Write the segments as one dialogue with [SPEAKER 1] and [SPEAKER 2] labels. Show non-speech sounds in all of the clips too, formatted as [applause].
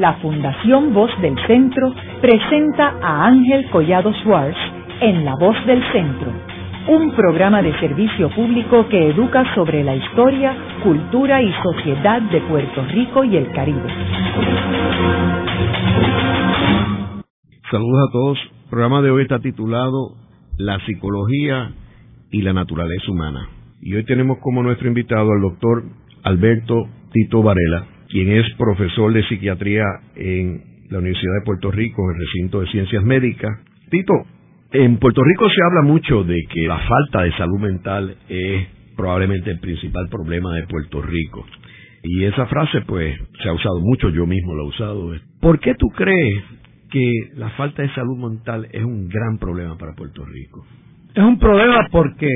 [SPEAKER 1] la Fundación Voz del Centro presenta a Ángel Collado Schwartz en La Voz del Centro, un programa de servicio público que educa sobre la historia, cultura y sociedad de Puerto Rico y el Caribe.
[SPEAKER 2] Saludos a todos. El programa de hoy está titulado La psicología y la naturaleza humana. Y hoy tenemos como nuestro invitado al doctor Alberto Tito Varela, quien es profesor de psiquiatría en la Universidad de Puerto Rico, en el recinto de ciencias médicas. Tito, en Puerto Rico se habla mucho de que la falta de salud mental es probablemente el principal problema de Puerto Rico. Y esa frase, pues, se ha usado mucho, yo mismo la he usado. ¿Por qué tú crees que la falta de salud mental es un gran problema para Puerto Rico?
[SPEAKER 3] Es un problema porque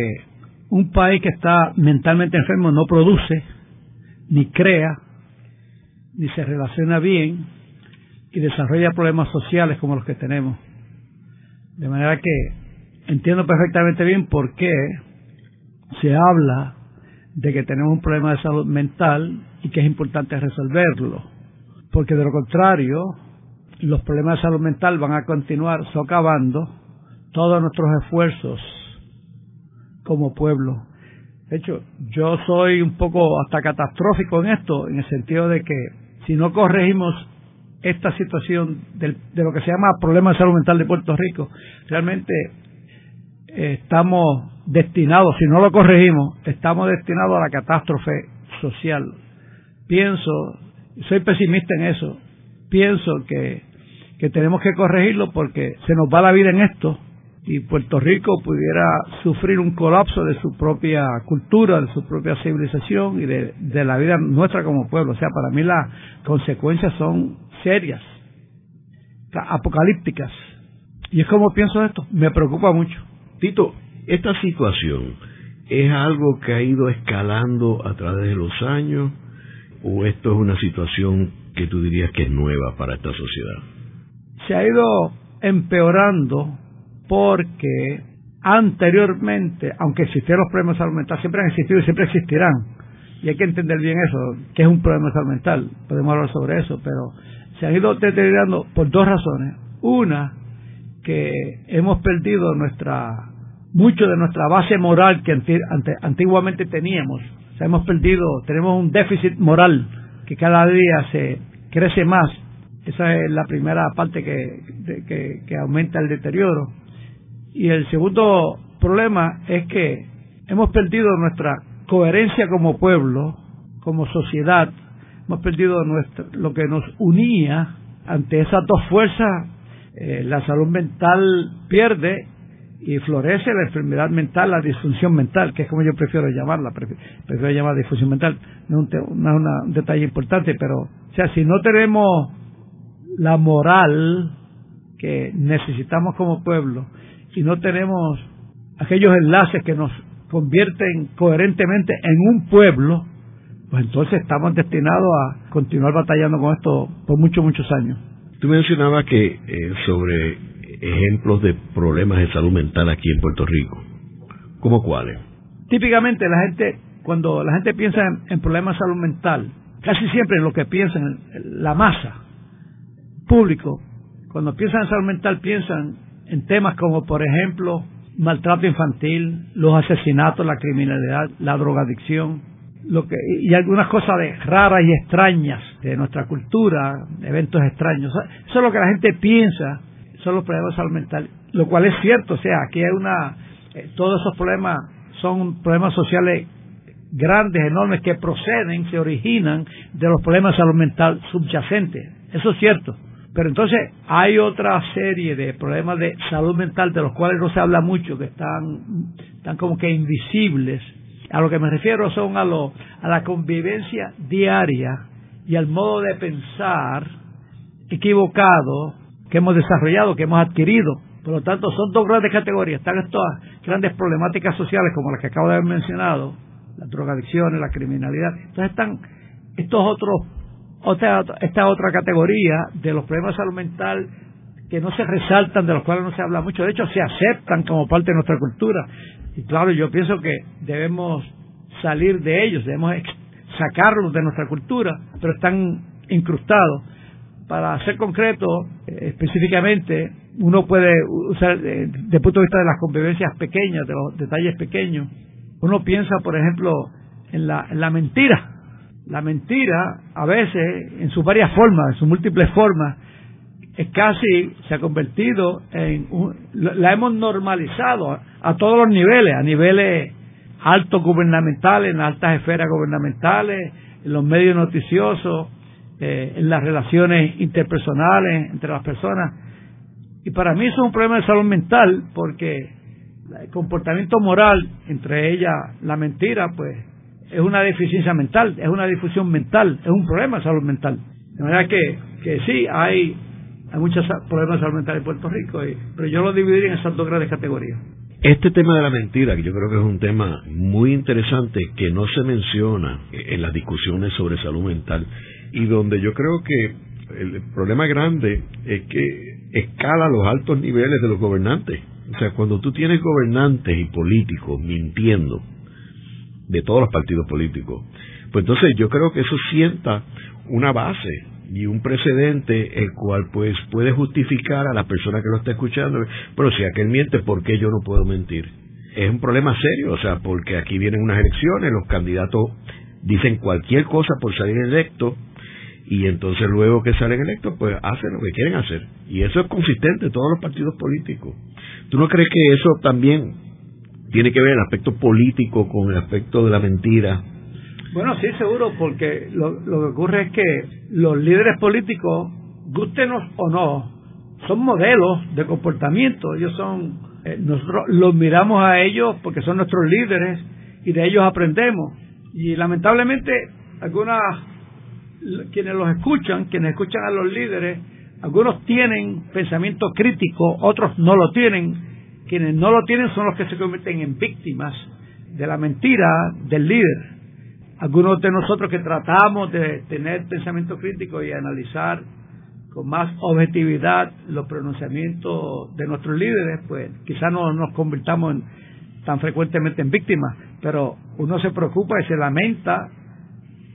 [SPEAKER 3] un país que está mentalmente enfermo no produce, ni crea, ni se relaciona bien y desarrolla problemas sociales como los que tenemos. De manera que entiendo perfectamente bien por qué se habla de que tenemos un problema de salud mental y que es importante resolverlo. Porque de lo contrario, los problemas de salud mental van a continuar socavando todos nuestros esfuerzos como pueblo. De hecho, yo soy un poco hasta catastrófico en esto, en el sentido de que si no corregimos esta situación de lo que se llama problema de salud mental de Puerto Rico, realmente eh, estamos destinados, si no lo corregimos, estamos destinados a la catástrofe social. Pienso, soy pesimista en eso, pienso que, que tenemos que corregirlo porque se nos va la vida en esto y Puerto Rico pudiera sufrir un colapso de su propia cultura, de su propia civilización y de, la vida nuestra como pueblo. O sea, para mí las consecuencias son serias, apocalípticas. Y es como pienso esto, me preocupa mucho.
[SPEAKER 2] Tito, esta situación es algo que ha ido escalando a través de los años o esto es una situación que tú dirías que es nueva para esta sociedad?
[SPEAKER 3] Se ha ido empeorando porque anteriormente, aunque existieran los problemas de siempre han existido y siempre existirán. Y hay que entender bien eso, que es un problema de. Podemos hablar sobre eso, pero se han ido deteriorando por dos razones. Una, que hemos perdido nuestra mucho de nuestra base moral que antiguamente teníamos. O sea, hemos perdido, tenemos un déficit moral que cada día se crece más. Esa es la primera parte que, que aumenta el deterioro. Y el segundo problema es que hemos perdido nuestra coherencia como pueblo, como sociedad, hemos perdido nuestra, lo que nos unía ante esas dos fuerzas. Eh, la salud mental pierde y florece la enfermedad mental, la disfunción mental, que es como yo prefiero llamarla, prefiero, llamar disfunción mental, no es un, un detalle importante, pero, o sea, si no tenemos la moral que necesitamos como pueblo, si no tenemos aquellos enlaces que nos convierten coherentemente en un pueblo, pues entonces estamos destinados a continuar batallando con esto por muchos, muchos años.
[SPEAKER 2] Tú mencionabas que eh, sobre ejemplos de problemas de salud mental aquí en Puerto Rico. ¿Cómo cuáles?
[SPEAKER 3] Típicamente la gente, cuando la gente piensa en, problemas de salud mental, casi siempre lo que piensan, la masa, público, cuando piensan en salud mental piensan en temas como, por ejemplo, maltrato infantil, los asesinatos, la criminalidad, la drogadicción, lo que, y algunas cosas de raras y extrañas de nuestra cultura, eventos extraños. Eso es lo que la gente piensa, son los problemas de salud mental, lo cual es cierto, o sea, aquí hay una, eh, todos esos problemas son problemas sociales grandes, enormes, que proceden, se originan de los problemas de salud mental subyacentes. Eso es cierto. Pero entonces hay otra serie de problemas de salud mental de los cuales no se habla mucho, que están, están como que invisibles. A lo que me refiero son a, lo, a la convivencia diaria y al modo de pensar equivocado que hemos desarrollado, que hemos adquirido. Por lo tanto, son dos grandes categorías. Están estas grandes problemáticas sociales como las que acabo de haber mencionado, las drogadicciones, la criminalidad. Entonces están estos otros otra, esta otra categoría de los problemas de salud mental que no se resaltan, de los cuales no se habla mucho, de hecho se aceptan como parte de nuestra cultura. Y claro, yo pienso que debemos salir de ellos, debemos sacarlos de nuestra cultura, pero están incrustados. para ser concreto, eh, específicamente, uno puede usar, eh, desde el punto de vista de las convivencias pequeñas, de los detalles pequeños, uno piensa, por ejemplo, en la, en la mentira. La mentira, a veces, en sus varias formas, en sus múltiples formas, es casi, se ha convertido en, la hemos normalizado a, todos los niveles, a niveles altos gubernamentales, en altas esferas gubernamentales, en los medios noticiosos, eh, en las relaciones interpersonales entre las personas. Y para mí es un problema de salud mental, porque el comportamiento moral, entre ellas la mentira, pues es una deficiencia mental, es una difusión mental, es un problema de salud mental. De manera que, que sí, hay hay muchos problemas de salud mental en Puerto Rico, pero yo lo dividiría en esas dos grandes categorías.
[SPEAKER 2] Este tema de la mentira, que yo creo que es un tema muy interesante que no se menciona en las discusiones sobre salud mental y donde yo creo que el problema grande es que escala los altos niveles de los gobernantes. O sea, cuando tú tienes gobernantes y políticos mintiendo de todos los partidos políticos, pues entonces yo creo que eso sienta una base y un precedente el cual pues puede justificar a la persona que lo está escuchando, pero si aquel miente, ¿por qué yo no puedo mentir? Es un problema serio, o sea, porque aquí vienen unas elecciones, los candidatos dicen cualquier cosa por salir electo y entonces luego que salen electos pues hacen lo que quieren hacer y eso es consistente en todos los partidos políticos. ¿Tú no crees que eso también tiene que ver el aspecto político con el aspecto de la mentira
[SPEAKER 3] bueno, sí, seguro, porque lo, que ocurre es que los líderes políticos, gustenos o no, son modelos de comportamiento. Ellos son, eh, nosotros los miramos a ellos porque son nuestros líderes y de ellos aprendemos. Y lamentablemente, algunas, quienes los escuchan, quienes escuchan a los líderes, algunos tienen pensamiento crítico, otros no lo tienen. Quienes no lo tienen son los que se convierten en víctimas de la mentira del líder. Algunos de nosotros que tratamos de tener pensamiento crítico y analizar con más objetividad los pronunciamientos de nuestros líderes, pues quizás no nos convirtamos tan frecuentemente en víctimas, pero uno se preocupa y se lamenta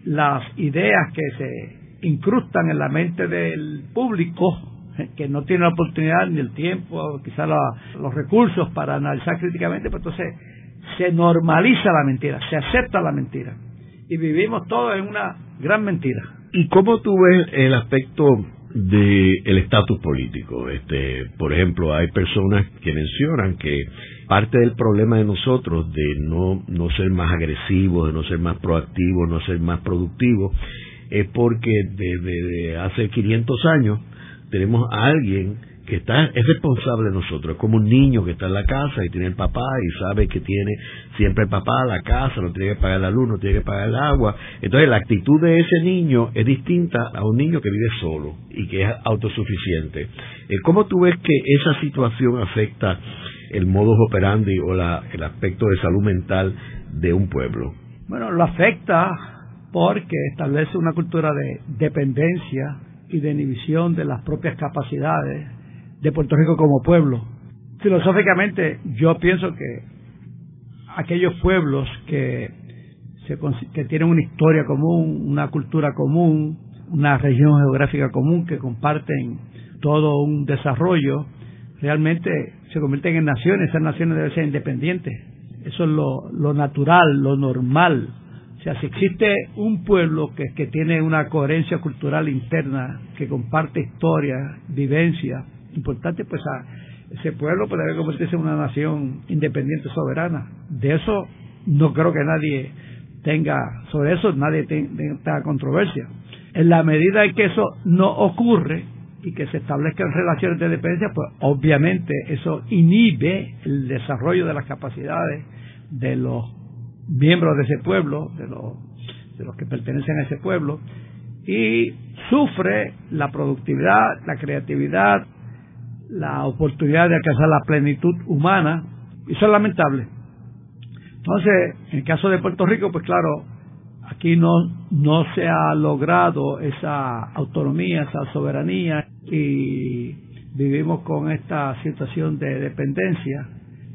[SPEAKER 3] las ideas que se incrustan en la mente del público [laughs] que no tiene la oportunidad ni el tiempo, quizás los recursos para analizar críticamente, pues entonces se normaliza la mentira, se acepta la mentira y vivimos todos en una gran mentira.
[SPEAKER 2] ¿Y cómo tú ves el aspecto del estatus político? Este, por ejemplo, hay personas que mencionan que parte del problema de nosotros de no, no ser más agresivos, de no ser más proactivos, no ser más productivos, es porque desde hace 500 años tenemos a alguien que está es responsable de nosotros, es como un niño que está en la casa y tiene el papá y sabe que tiene siempre el papá la casa, no tiene que pagar la luz, no tiene que pagar el agua. Entonces la actitud de ese niño es distinta a un niño que vive solo y que es autosuficiente. Eh, ¿Cómo tú ves que esa situación afecta el modus operandi o la, el aspecto de salud mental de un pueblo?
[SPEAKER 3] Bueno, lo afecta porque establece una cultura de dependencia y de inhibición de las propias capacidades de Puerto Rico como pueblo. Filosóficamente, yo pienso que aquellos pueblos que, se, que tienen una historia común, una cultura común, una región geográfica común, que comparten todo un desarrollo, realmente se convierten en naciones, esas naciones deben ser independientes. Eso es lo, lo natural, lo normal. O sea, si existe un pueblo que, que tiene una coherencia cultural interna, que comparte historia, vivencia, importante, pues a ese pueblo puede convertirse en una nación independiente, soberana. De eso no creo que nadie tenga, sobre eso nadie tenga controversia. En la medida en que eso no ocurre y que se establezcan relaciones de dependencia, pues obviamente eso inhibe el desarrollo de las capacidades de los miembros de ese pueblo, de los, de los que pertenecen a ese pueblo, y sufre la productividad, la creatividad, la oportunidad de alcanzar la plenitud humana, y eso es lamentable. Entonces, en el caso de Puerto Rico, pues claro, aquí no, no se ha logrado esa autonomía, esa soberanía, y vivimos con esta situación de dependencia.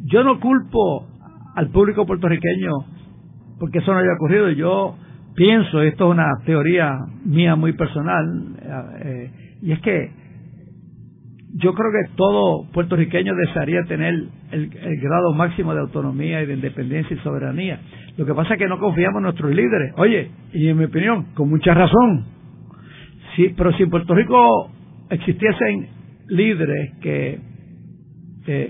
[SPEAKER 3] Yo no culpo al público puertorriqueño porque eso no haya ocurrido. Yo pienso, esto es una teoría mía muy personal, eh, y es que yo creo que todo puertorriqueño desearía tener el, grado máximo de autonomía y de independencia y soberanía. Lo que pasa es que no confiamos en nuestros líderes. Oye, y en mi opinión, con mucha razón. Sí, pero si en Puerto Rico existiesen líderes que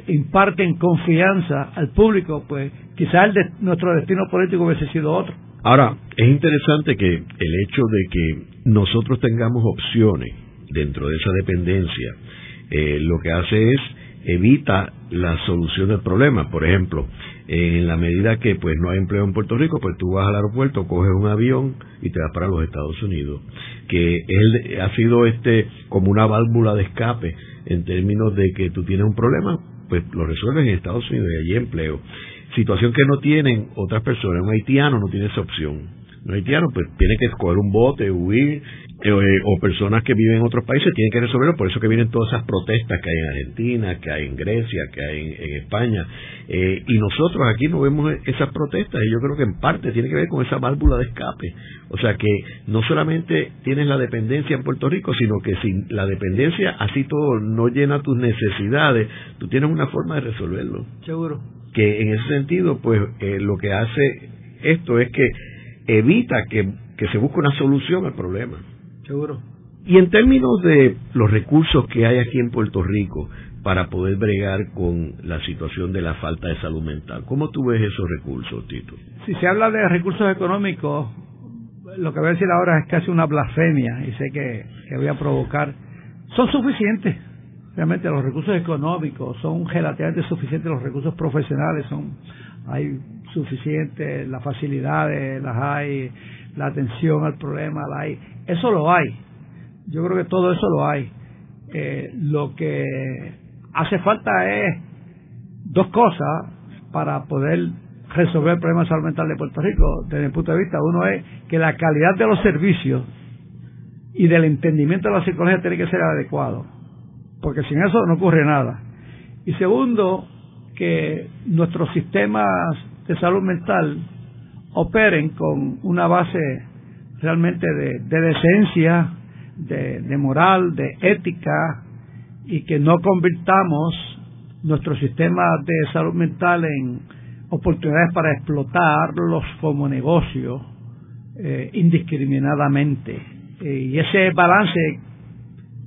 [SPEAKER 3] imparten confianza al público, pues quizás nuestro destino político hubiese sido otro.
[SPEAKER 2] Ahora, es interesante que el hecho de que nosotros tengamos opciones dentro de esa dependencia, eh, lo que hace es evita la solución del problema. Por ejemplo, en la medida que pues no hay empleo en Puerto Rico, pues tú vas al aeropuerto, coges un avión y te vas para los Estados Unidos, que él ha sido este como una válvula de escape en términos de que tú tienes un problema, pues lo resuelves en Estados Unidos y allí empleo. Situación que no tienen otras personas. Un haitiano no tiene esa opción. Un haitiano pues tiene que escoger un bote, huir, eh, o personas que viven en otros países tienen que resolverlo. Por eso que vienen todas esas protestas que hay en Argentina, que hay en Grecia, que hay en, España. Eh, y nosotros aquí no vemos esas protestas y yo creo que en parte tiene que ver con esa válvula de escape. O sea que no solamente tienes la dependencia en Puerto Rico, sino que sin la dependencia así todo no llena tus necesidades, tú tienes una forma de resolverlo.
[SPEAKER 3] Seguro
[SPEAKER 2] que en ese sentido, pues eh, lo que hace esto es que evita que, se busque una solución al problema.
[SPEAKER 3] Seguro.
[SPEAKER 2] Y en términos de los recursos que hay aquí en Puerto Rico para poder bregar con la situación de la falta de salud mental, ¿cómo tú ves esos recursos, Tito?
[SPEAKER 3] Si se habla de recursos económicos, lo que voy a decir ahora es casi una blasfemia y sé que, que voy a provocar. Son suficientes realmente los recursos económicos son relativamente suficientes, los recursos profesionales son, hay suficientes, las facilidades las hay, la atención al problema eso lo hay, yo creo que todo eso lo hay. Eh, lo que hace falta es dos cosas para poder resolver el problema de salud mental de Puerto Rico desde mi punto de vista. Uno es que la calidad de los servicios y del entendimiento de la psicología tiene que ser adecuado porque sin eso no ocurre nada. Y segundo, que nuestros sistemas de salud mental operen con una base realmente de, decencia, de, moral, de ética, y que no convirtamos nuestro sistema de salud mental en oportunidades para explotarlos como negocio eh, indiscriminadamente. y ese balance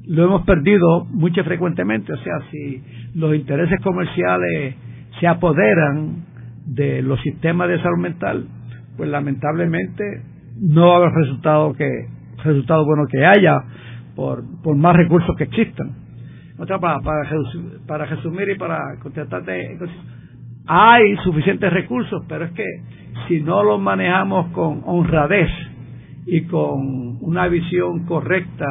[SPEAKER 3] lo hemos perdido mucho frecuentemente. O sea, si los intereses comerciales se apoderan de los sistemas de salud mental, pues lamentablemente no va a haber resultado que resultado bueno que haya por, por más recursos que existan. Otra para, para, resumir y para contestarte, hay suficientes recursos, pero es que si no los manejamos con honradez y con una visión correcta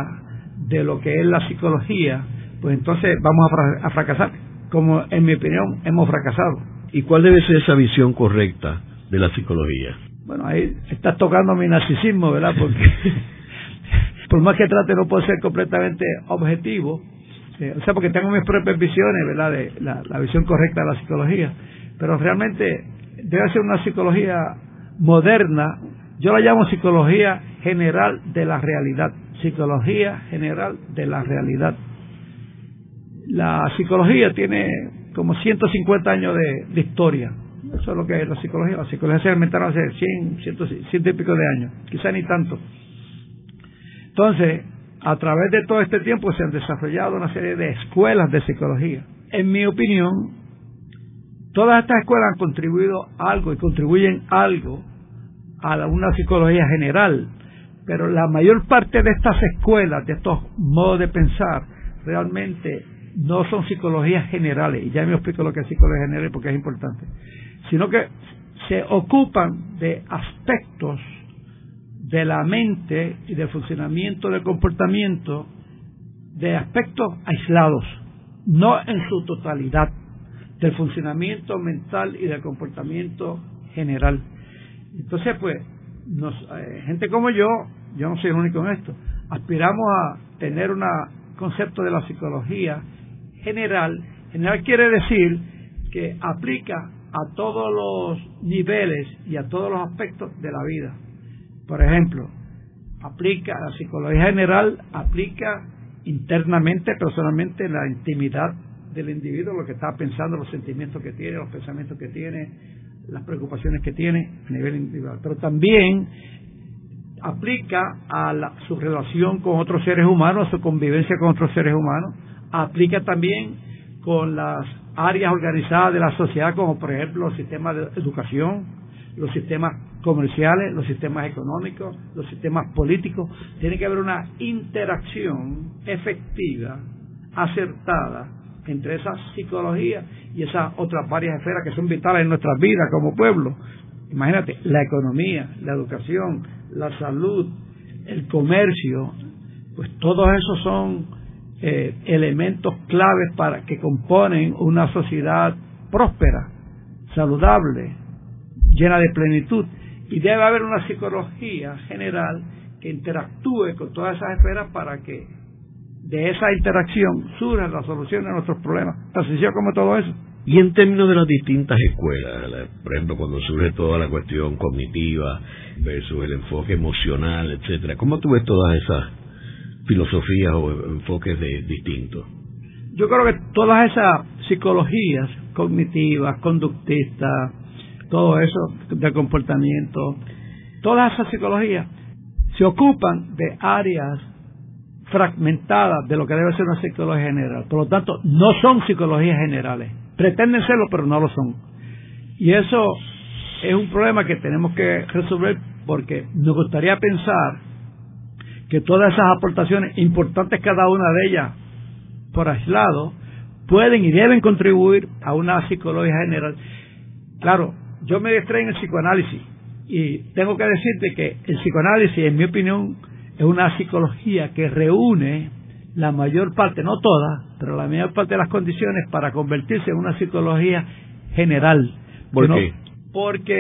[SPEAKER 3] de lo que es la psicología, pues entonces vamos a, fracasar, como en mi opinión hemos fracasado.
[SPEAKER 2] ¿Y cuál debe ser esa visión correcta de la psicología?
[SPEAKER 3] Bueno, ahí estás tocando mi narcisismo, ¿verdad? Porque [laughs] por más que trate no puedo ser completamente objetivo, eh, o sea, porque tengo mis propias visiones, ¿verdad? De la, la visión correcta de la psicología, pero realmente debe ser una psicología moderna, yo la llamo psicología general de la realidad psicología general de la realidad. La psicología tiene como 150 años de, historia. Eso es lo que es la psicología. La psicología se inventaron hace 100, 100, y pico de años, quizá ni tanto. Entonces, a través de todo este tiempo se han desarrollado una serie de escuelas de psicología. En mi opinión, todas estas escuelas han contribuido algo y contribuyen algo a una psicología general pero la mayor parte de estas escuelas, de estos modos de pensar, realmente no son psicologías generales, y ya me explico lo que es psicología general porque es importante, sino que se ocupan de aspectos de la mente y del funcionamiento del comportamiento, de aspectos aislados, no en su totalidad, del funcionamiento mental y del comportamiento general. Entonces, pues, nos, eh, gente como yo, yo no soy el único en esto, aspiramos a tener un concepto de la psicología general. General quiere decir que aplica a todos los niveles y a todos los aspectos de la vida. Por ejemplo, aplica la psicología general, aplica internamente, personalmente, en la intimidad del individuo, lo que está pensando, los sentimientos que tiene, los pensamientos que tiene, las preocupaciones que tiene a nivel individual. Pero también aplica a su relación con otros seres humanos, su convivencia con otros seres humanos, aplica también con las áreas organizadas de la sociedad, como por ejemplo los sistemas de educación, los sistemas comerciales, los sistemas económicos, los sistemas políticos. Tiene que haber una interacción efectiva, acertada, entre esa psicología y esas otras varias esferas que son vitales en nuestras vidas como pueblo. Imagínate, la economía, la educación, la salud, el comercio, pues todos esos son eh, elementos claves para que componen una sociedad próspera, saludable, llena de plenitud. Y debe haber una psicología general que interactúe con todas esas esferas para que de esa interacción surja la solución de nuestros problemas. Tan sencillo como todo eso.
[SPEAKER 2] Y en términos de las distintas escuelas, por ejemplo, cuando surge toda la cuestión cognitiva versus el enfoque emocional, etcétera, ¿cómo tú ves todas esas filosofías o enfoques de, distintos?
[SPEAKER 3] Yo creo que todas esas psicologías cognitivas, conductistas, todo eso de comportamiento, todas esas psicologías se ocupan de áreas fragmentadas de lo que debe ser una psicología general. Por lo tanto, no son psicologías generales pretenden serlo, pero no lo son. Y eso es un problema que tenemos que resolver porque nos gustaría pensar que todas esas aportaciones, importantes cada una de ellas por aislado, pueden y deben contribuir a una psicología general. Claro, yo me distrae en el psicoanálisis y tengo que decirte que el psicoanálisis, en mi opinión, es una psicología que reúne la mayor parte, no toda, pero la mayor parte de las condiciones para convertirse en una psicología general.
[SPEAKER 2] ¿Por qué?
[SPEAKER 3] Porque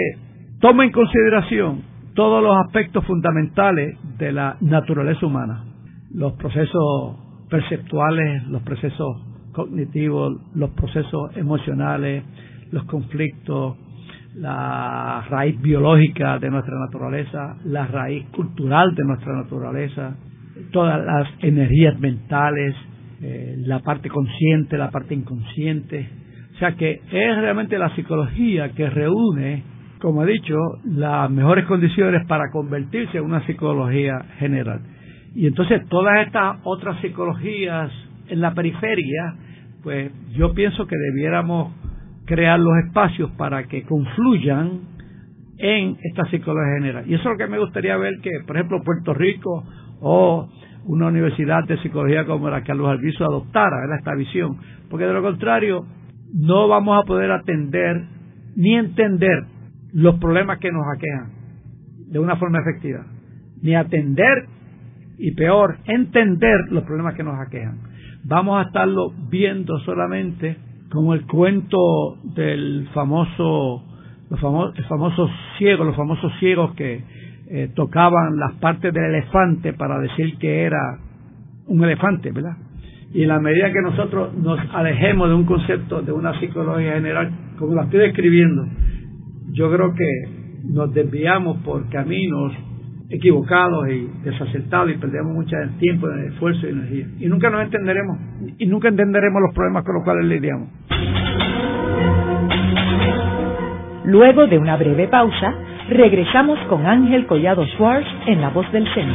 [SPEAKER 3] toma en consideración todos los aspectos fundamentales de la naturaleza humana, los procesos perceptuales, los procesos cognitivos, los procesos emocionales, los conflictos, la raíz biológica de nuestra naturaleza, la raíz cultural de nuestra naturaleza, todas las energías mentales, eh, la parte consciente, la parte inconsciente. O sea que es realmente la psicología que reúne, como he dicho, las mejores condiciones para convertirse en una psicología general. Y entonces todas estas otras psicologías en la periferia, pues yo pienso que debiéramos crear los espacios para que confluyan en esta psicología general. Y eso es lo que me gustaría ver que, por ejemplo, Puerto Rico o una universidad de psicología como la que Carlos Alviso adoptara esta visión, porque de lo contrario no vamos a poder atender ni entender los problemas que nos aquejan de una forma efectiva, ni atender y peor, entender los problemas que nos aquejan. Vamos a estarlo viendo solamente como el cuento del famoso, los famosos, el famoso ciego, los famosos ciegos que eh, tocaban las partes del elefante para decir que era un elefante, ¿verdad? Y en la medida que nosotros nos alejemos de un concepto, de una psicología general, como la estoy describiendo, yo creo que nos desviamos por caminos equivocados y desacertados y perdemos mucho tiempo, esfuerzo y energía. Y nunca nos entenderemos, y nunca entenderemos los problemas con los cuales lidiamos.
[SPEAKER 1] Luego de una breve pausa, Regresamos con Ángel Collado Schwartz en La Voz del Centro.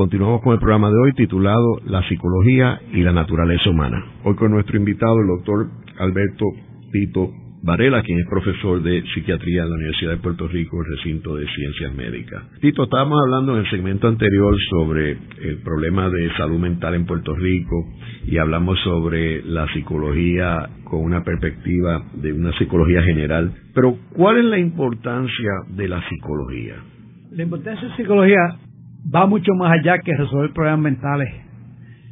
[SPEAKER 2] Continuamos con el programa de hoy titulado La psicología y la naturaleza humana. Hoy con nuestro invitado, el doctor Alberto Tito Varela, quien es profesor de psiquiatría en la Universidad de Puerto Rico, el recinto de ciencias médicas. Tito, estábamos hablando en el segmento anterior sobre el problema de salud mental en Puerto Rico y hablamos sobre la psicología con una perspectiva de una psicología general. Pero, ¿cuál es la importancia de la psicología?
[SPEAKER 3] La importancia de la psicología va mucho más allá que resolver problemas mentales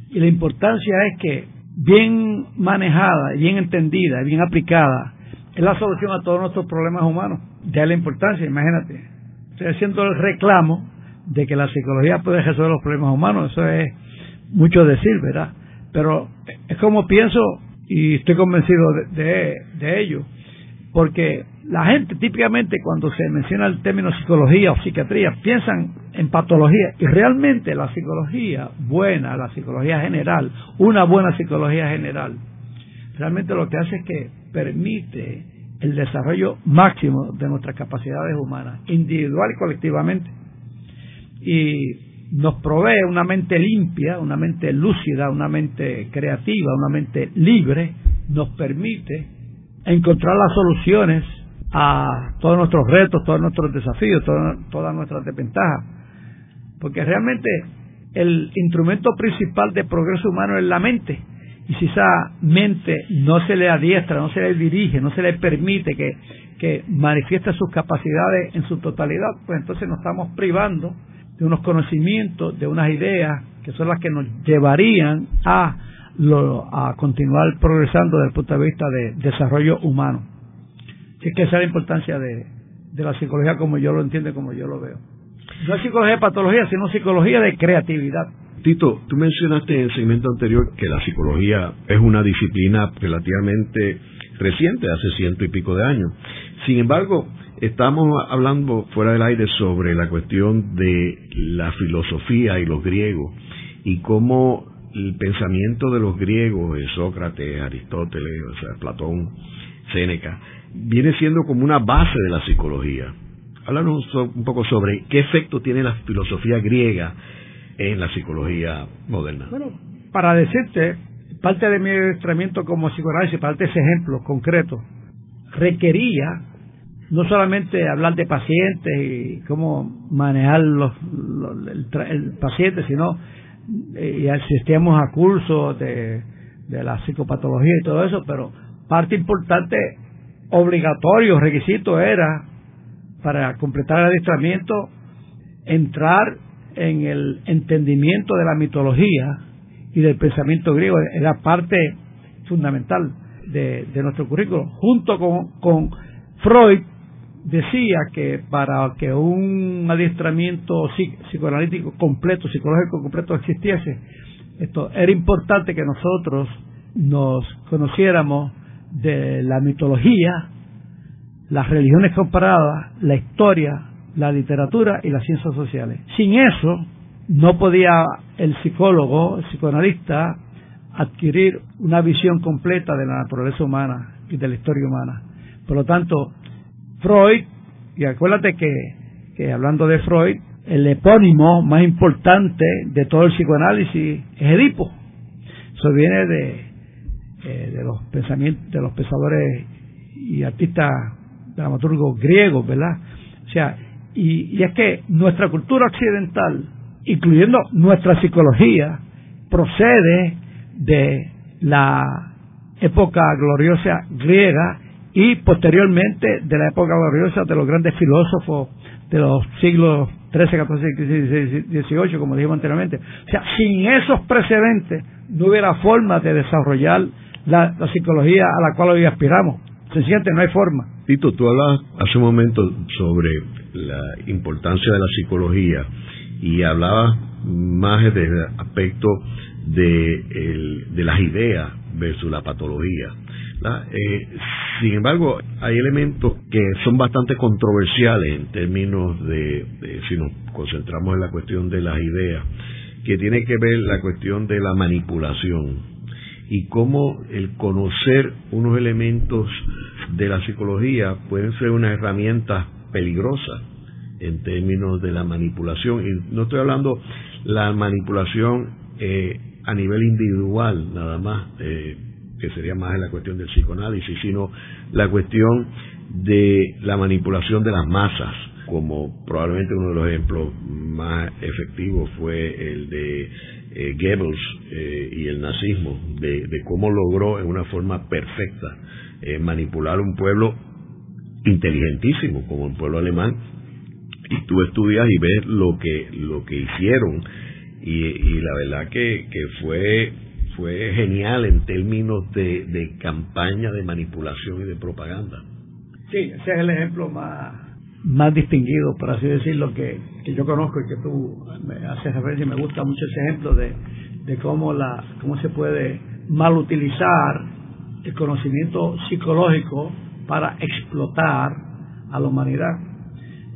[SPEAKER 3] Y la importancia es que bien manejada, bien entendida, bien aplicada, es la solución a todos nuestros problemas humanos. De la importancia, imagínate. Estoy haciendo el reclamo de que la psicología puede resolver los problemas humanos, eso es mucho decir, ¿verdad? Pero es como pienso y estoy convencido de, de, ello, porque la gente típicamente cuando se menciona el término psicología o psiquiatría piensan en patología y realmente la psicología buena, la psicología general, una buena psicología general, realmente lo que hace es que permite el desarrollo máximo de nuestras capacidades humanas, individual y colectivamente. Y nos provee una mente limpia, una mente lúcida, una mente creativa, una mente libre, nos permite encontrar las soluciones a todos nuestros retos, todos nuestros desafíos, todas nuestras desventajas. Porque realmente el instrumento principal de progreso humano es la mente. Y si esa mente no se le adiestra, no se le dirige, no se le permite que, que manifieste sus capacidades en su totalidad, pues entonces nos estamos privando de unos conocimientos, de unas ideas que son las que nos llevarían a, a continuar progresando desde el punto de vista de desarrollo humano. Así que esa es la importancia de, de la psicología como yo lo entiendo como yo lo veo. No es psicología de patología, sino psicología de creatividad.
[SPEAKER 2] Tito, tú mencionaste en el segmento anterior que la psicología es una disciplina relativamente reciente, hace ciento y pico de años. Sin embargo, Estamos hablando fuera del aire sobre la cuestión de la filosofía y los griegos y cómo el pensamiento de los griegos, de Sócrates, Aristóteles, o sea, Platón, Séneca, viene siendo como una base de la psicología. Háblanos un poco sobre qué efecto tiene la filosofía griega en la psicología moderna.
[SPEAKER 3] Bueno, para decirte, parte de mi entrenamiento como psicoanálisis, para darte ese ejemplo concreto, requería no solamente hablar de pacientes y cómo manejar los, el, paciente, sino eh, y asistíamos a cursos de la psicopatología y todo eso, pero parte importante, obligatorio, requisito era para completar el adiestramiento entrar en el entendimiento de la mitología y del pensamiento griego, era parte fundamental de, nuestro currículo, junto con, con Freud, decía que para que un adiestramiento psicoanalítico completo, psicológico completo existiese, esto era importante que nosotros nos conociéramos de la mitología, las religiones comparadas, la historia, la literatura y las ciencias sociales. Sin eso, no podía el psicólogo, el psicoanalista, adquirir una visión completa de la naturaleza humana y de la historia humana. Por lo tanto, Freud, y acuérdate que, que hablando de Freud, el epónimo más importante de todo el psicoanálisis es Edipo. Eso viene de, eh, de los pensamientos, de los pensadores y artistas dramaturgos griegos, ¿verdad? O sea, y, es que nuestra cultura occidental, incluyendo nuestra psicología, procede de la época gloriosa griega y posteriormente de la época gloriosa de los grandes filósofos de los siglos XIII, XIV, XVIII, como dijimos anteriormente. O sea, sin esos precedentes no hubiera forma de desarrollar la, psicología a la cual hoy aspiramos. Sencillamente no hay forma.
[SPEAKER 2] Tito, tú hablabas hace un momento sobre la importancia de la psicología y hablabas más desde el aspecto de, de las ideas versus la patología. Eh, sin embargo, hay elementos que son bastante controversiales en términos de, si nos concentramos en la cuestión de las ideas, que tiene que ver la cuestión de la manipulación y cómo el conocer unos elementos de la psicología pueden ser una herramienta peligrosa en términos de la manipulación. Y no estoy hablando la manipulación eh, a nivel individual nada más. Eh, que sería más en la cuestión del psicoanálisis, sino la cuestión de la manipulación de las masas, como probablemente uno de los ejemplos más efectivos fue el de eh, Goebbels eh, y el nazismo, de, cómo logró en una forma perfecta eh, manipular un pueblo inteligentísimo como el pueblo alemán y tú estudias y ves lo que lo que hicieron y, la verdad que, que fue fue genial en términos de, de campaña de manipulación y de propaganda.
[SPEAKER 3] Sí, ese es el ejemplo más, más distinguido, por así decirlo, que, que yo conozco y que tú me haces referencia. Me gusta mucho ese ejemplo de, de cómo, la, cómo se puede mal utilizar el conocimiento psicológico para explotar a la humanidad.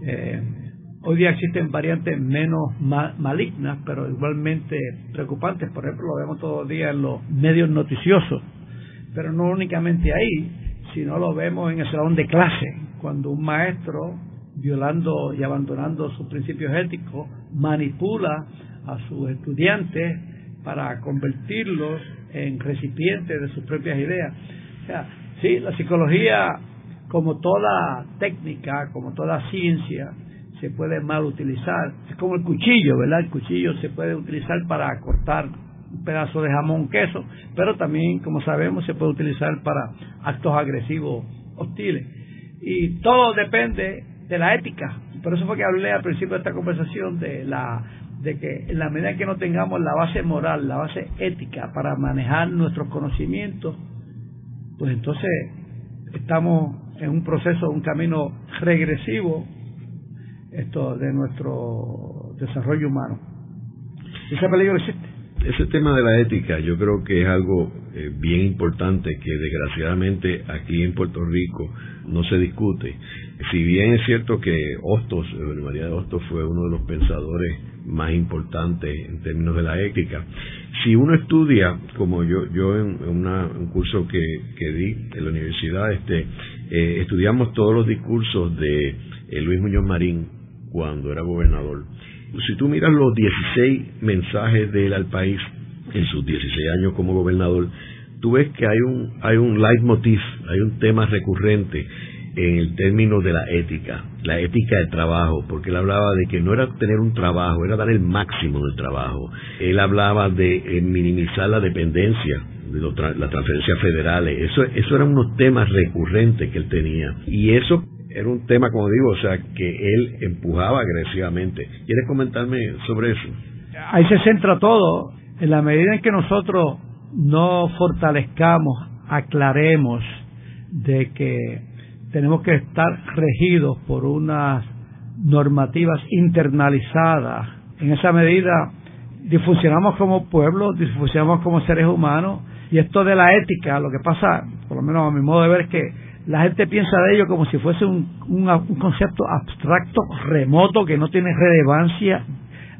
[SPEAKER 3] Eh, hoy día existen variantes menos malignas, pero igualmente preocupantes. Por ejemplo, lo vemos todos los días en los medios noticiosos, pero no únicamente ahí, si no lo vemos en el salón de clase, cuando un maestro, violando y abandonando sus principios éticos, manipula a sus estudiantes para convertirlos en recipientes de sus propias ideas. O sea, sí, la psicología, como toda técnica, como toda ciencia, se puede mal utilizar. Es como el cuchillo, ¿verdad? El cuchillo se puede utilizar para cortar un pedazo de jamón, queso, pero también, como sabemos, se puede utilizar para actos agresivos hostiles. Y todo depende de la ética. Por eso fue que hablé al principio de esta conversación de la de que en la medida en que no tengamos la base moral, la base ética para manejar nuestros conocimientos, pues entonces estamos en un proceso, un camino regresivo esto de nuestro desarrollo humano. Ese peligro existe
[SPEAKER 2] ese tema de la ética yo creo que es algo eh, bien importante que desgraciadamente aquí en Puerto Rico no se discute. Si bien es cierto que Hostos, eh, María de Hostos fue uno de los pensadores más importantes en términos de la ética, si uno estudia, como yo yo en, un curso que, que, di en la universidad, este eh, estudiamos todos los discursos de Luis Muñoz Marín cuando era gobernador si tú miras los 16 mensajes de él al país en sus 16 años como gobernador, tú ves que hay un, hay un leitmotiv, hay un tema recurrente en el término de la ética, la ética del trabajo, porque él hablaba de que no era tener un trabajo, era dar el máximo del trabajo. Él hablaba de eh, minimizar la dependencia de las transferencias federales. Eso, eso eran unos temas recurrentes que él tenía. Y eso era un tema, como digo, o sea, que él empujaba agresivamente. ¿Quieres comentarme sobre eso?
[SPEAKER 3] Ahí se centra todo. En la medida en que nosotros no fortalezcamos, aclaremos de que tenemos que estar regidos por unas normativas internalizadas, en esa medida disfuncionamos como pueblo, disfuncionamos como seres humanos, y esto de la ética, lo que pasa, por lo menos a mi modo de ver, es que la gente piensa de ello como si fuese un, un, concepto abstracto, remoto, que no tiene relevancia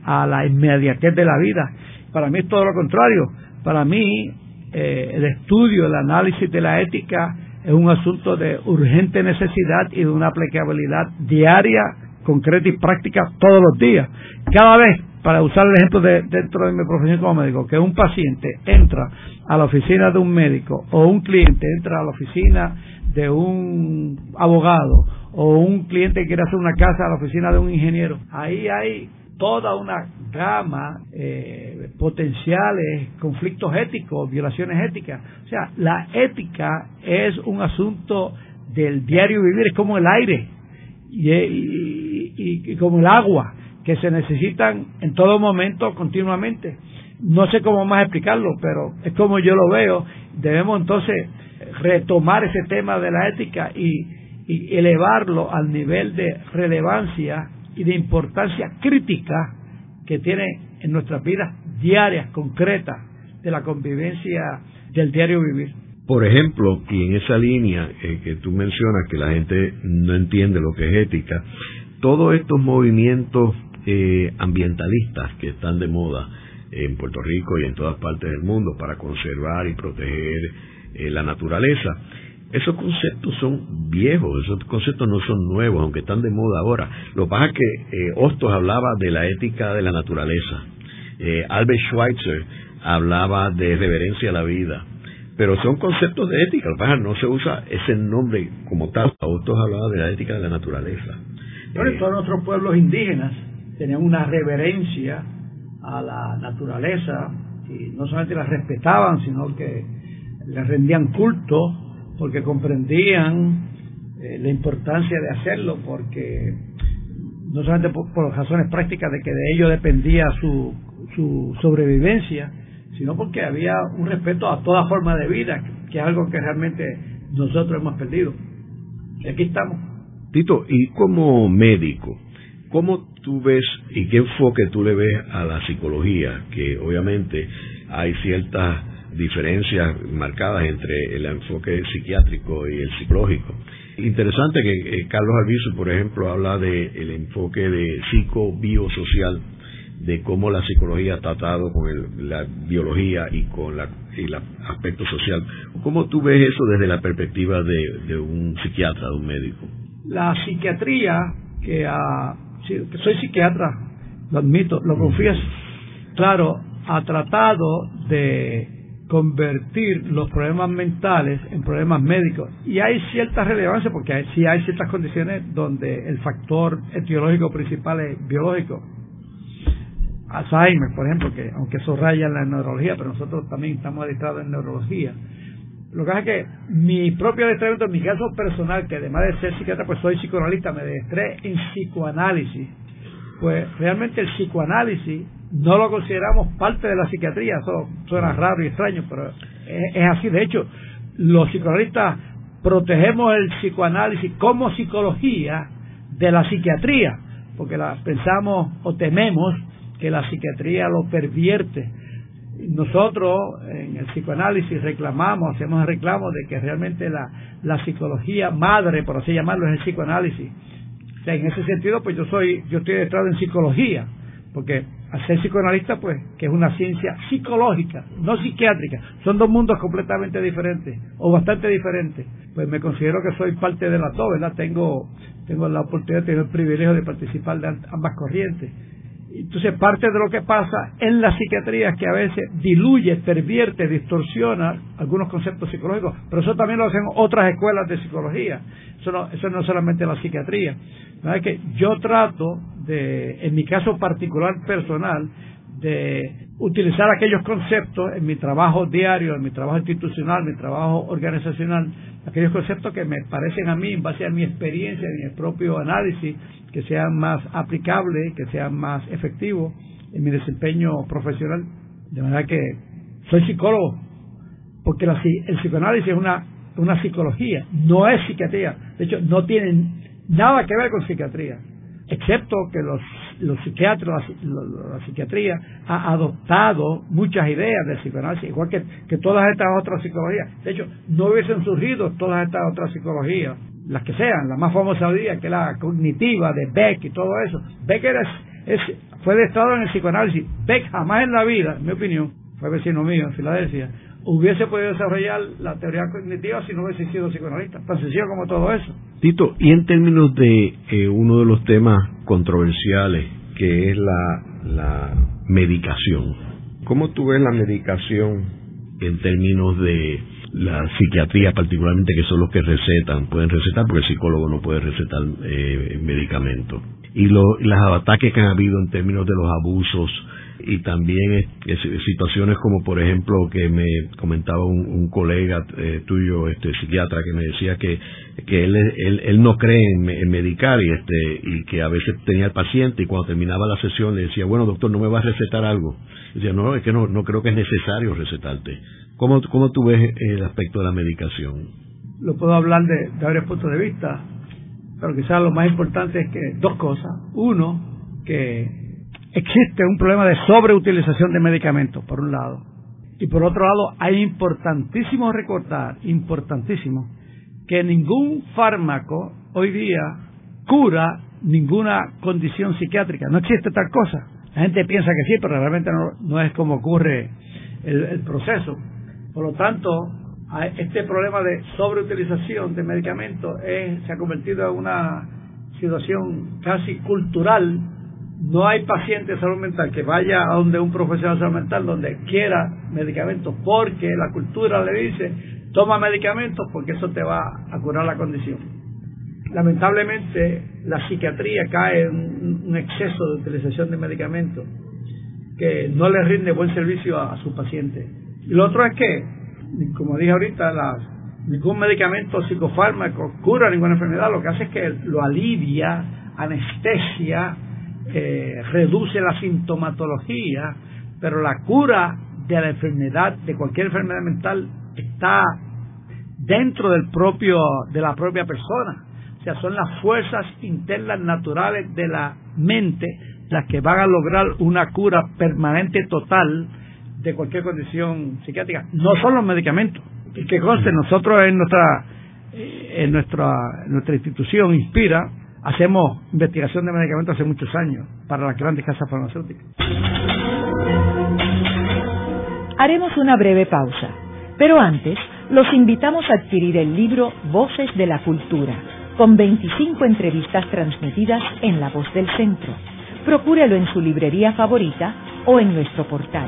[SPEAKER 3] a la inmediatez de la vida. Para mí es todo lo contrario. Para mí, eh, el estudio, el análisis de la ética es un asunto de urgente necesidad y de una aplicabilidad diaria, concreta y práctica todos los días. Cada vez, para usar el ejemplo de, dentro de mi profesión como médico, que un paciente entra a la oficina de un médico o un cliente entra a la oficina de un abogado o un cliente quiere hacer una casa a la oficina de un ingeniero, ahí hay toda una gama eh, potenciales conflictos éticos, violaciones éticas. O sea, la ética es un asunto del diario vivir, es como el aire y, y como el agua, que se necesitan en todo momento, continuamente. No sé cómo más explicarlo, pero es como yo lo veo. Debemos entonces retomar ese tema de la ética y, elevarlo al nivel de relevancia y de importancia crítica que tiene en nuestras vidas diarias, concretas, de la convivencia del diario vivir.
[SPEAKER 2] Por ejemplo, y en esa línea eh, que tú mencionas, que la gente no entiende lo que es ética, todos estos movimientos eh, ambientalistas que están de moda en Puerto Rico y en todas partes del mundo para conservar y proteger eh, la naturaleza. Esos conceptos son viejos, esos conceptos no son nuevos, aunque están de moda ahora. Lo que pasa es que eh, Hostos hablaba de la ética de la naturaleza. Eh, Albert Schweitzer hablaba de reverencia a la vida. Pero son conceptos de ética, lo que pasa es que no se usa ese nombre como tal. Hostos hablaba de la ética de la naturaleza.
[SPEAKER 3] Pero todos nuestros pueblos indígenas tenían una reverencia a la naturaleza y no solamente la respetaban, sino que le rendían culto porque comprendían eh, la importancia de hacerlo, porque no solamente por, razones prácticas de que de ello dependía su, su sobrevivencia, sino porque había un respeto a toda forma de vida, que es algo que realmente nosotros hemos perdido. Y aquí estamos.
[SPEAKER 2] Tito, y como médico, ¿cómo tú ves y qué enfoque tú le ves a la psicología? Que obviamente hay ciertas diferencias marcadas entre el enfoque psiquiátrico y el psicológico. Interesante que eh, Carlos Alviso, por ejemplo, habla del el enfoque de psico-biosocial, de cómo la psicología ha tratado con la biología y con la, el aspecto social. ¿Cómo tú ves eso desde la perspectiva de, un psiquiatra, de un médico?
[SPEAKER 3] La psiquiatría, que, que soy psiquiatra, lo admito, lo confieso, claro, ha tratado de convertir los problemas mentales en problemas médicos. Y hay cierta relevancia porque hay, hay ciertas condiciones donde el factor etiológico principal es biológico. Alzheimer, por ejemplo, que aunque eso raya en la neurología, pero nosotros también estamos adiestrados en neurología. Lo que pasa es que mi propio adiestramiento, en mi caso personal, que además de ser psiquiatra, pues soy psicoanalista, me adiestré en psicoanálisis. Pues realmente el psicoanálisis no lo consideramos parte de la psiquiatría, eso suena raro y extraño, pero es, así. De hecho, los psicoanalistas protegemos el psicoanálisis como psicología de la psiquiatría, porque la, pensamos o tememos que la psiquiatría lo pervierte. Nosotros en el psicoanálisis reclamamos, hacemos el reclamo de que realmente la, la psicología madre, por así llamarlo, es el psicoanálisis. O sea, en ese sentido, pues yo soy, yo estoy detrás en psicología, porque al ser psicoanalista, pues, que es una ciencia psicológica, no psiquiátrica, son dos mundos completamente diferentes, o bastante diferentes, pues me considero que soy parte de las dos, ¿verdad? Tengo, tengo la oportunidad, tengo el privilegio de participar de ambas corrientes. Entonces, parte de lo que pasa en la psiquiatría es que a veces diluye, pervierte, distorsiona algunos conceptos psicológicos, pero eso también lo hacen otras escuelas de psicología. Eso no, eso no es solamente la psiquiatría. Que yo trato de, en mi caso particular personal, de utilizar aquellos conceptos en mi trabajo diario, en mi trabajo institucional, en mi trabajo organizacional, aquellos conceptos que me parecen a mí, en base a mi experiencia, en mi propio análisis, que sean más aplicables, que sean más efectivos en mi desempeño profesional. De manera que soy psicólogo, porque el psicoanálisis es una, una psicología, no es psiquiatría. De hecho, no tiene nada que ver con psiquiatría excepto que los, los psiquiatras, la, psiquiatría ha adoptado muchas ideas del psicoanálisis, igual que, que todas estas otras psicologías. De hecho, no hubiesen surgido todas estas otras psicologías, las que sean, la más famosa hoy día, que la cognitiva de Beck y todo eso. Beck es, fue de estado en el psicoanálisis. Beck jamás en la vida, en mi opinión, fue vecino mío en Filadelfia, hubiese podido desarrollar la teoría cognitiva si no hubiese sido psicoanalista. Tan sencillo como todo eso.
[SPEAKER 2] Tito, y en términos de eh, uno de los temas controversiales, que es la, la medicación, ¿cómo tú ves la medicación en términos de la psiquiatría particularmente, que son los que recetan, pueden recetar porque el psicólogo no puede recetar eh, medicamentos? Y los ataques que han habido en términos de los abusos y también situaciones como por ejemplo que me comentaba un, colega eh, tuyo este psiquiatra que me decía que que él, él, no cree en, medicar y este y que a veces tenía el paciente y cuando terminaba la sesión le decía bueno doctor no me va a recetar algo decía no es que no no creo que es necesario recetarte. Cómo cómo tú ves el aspecto de la medicación
[SPEAKER 3] lo puedo hablar de varios puntos de vista pero quizás lo más importante es que dos cosas. Uno que existe un problema de sobreutilización de medicamentos, por un lado. Y por otro lado, hay importantísimo recordar, importantísimo, que ningún fármaco hoy día cura ninguna condición psiquiátrica. No existe tal cosa. La gente piensa que sí, pero realmente no, es como ocurre el, el, proceso. Por lo tanto, este problema de sobreutilización de medicamentos es, se ha convertido en una situación casi cultural no hay paciente de salud mental que vaya a donde un profesional de salud mental donde quiera medicamentos porque la cultura le dice toma medicamentos porque eso te va a curar la condición. Lamentablemente la psiquiatría cae en un exceso de utilización de medicamentos que no le rinde buen servicio a, su paciente. Y lo otro es que, como dije ahorita, ningún medicamento psicofármaco cura ninguna enfermedad, lo que hace es que lo alivia, anestesia, reduce la sintomatología, pero la cura de la enfermedad, de cualquier enfermedad mental, está dentro del propio, de la propia persona. O sea, son las fuerzas internas naturales de la mente las que van a lograr una cura permanente total de cualquier condición psiquiátrica. No son los medicamentos. Y que conste, nosotros en nuestra, en nuestra, nuestra institución Inspira hacemos investigación de medicamentos hace muchos años para las grandes casas farmacéuticas.
[SPEAKER 1] Haremos una breve pausa, pero antes los invitamos a adquirir el libro Voces de la Cultura, con 25 entrevistas transmitidas en La Voz del Centro. Procúrelo en su librería favorita o en nuestro portal.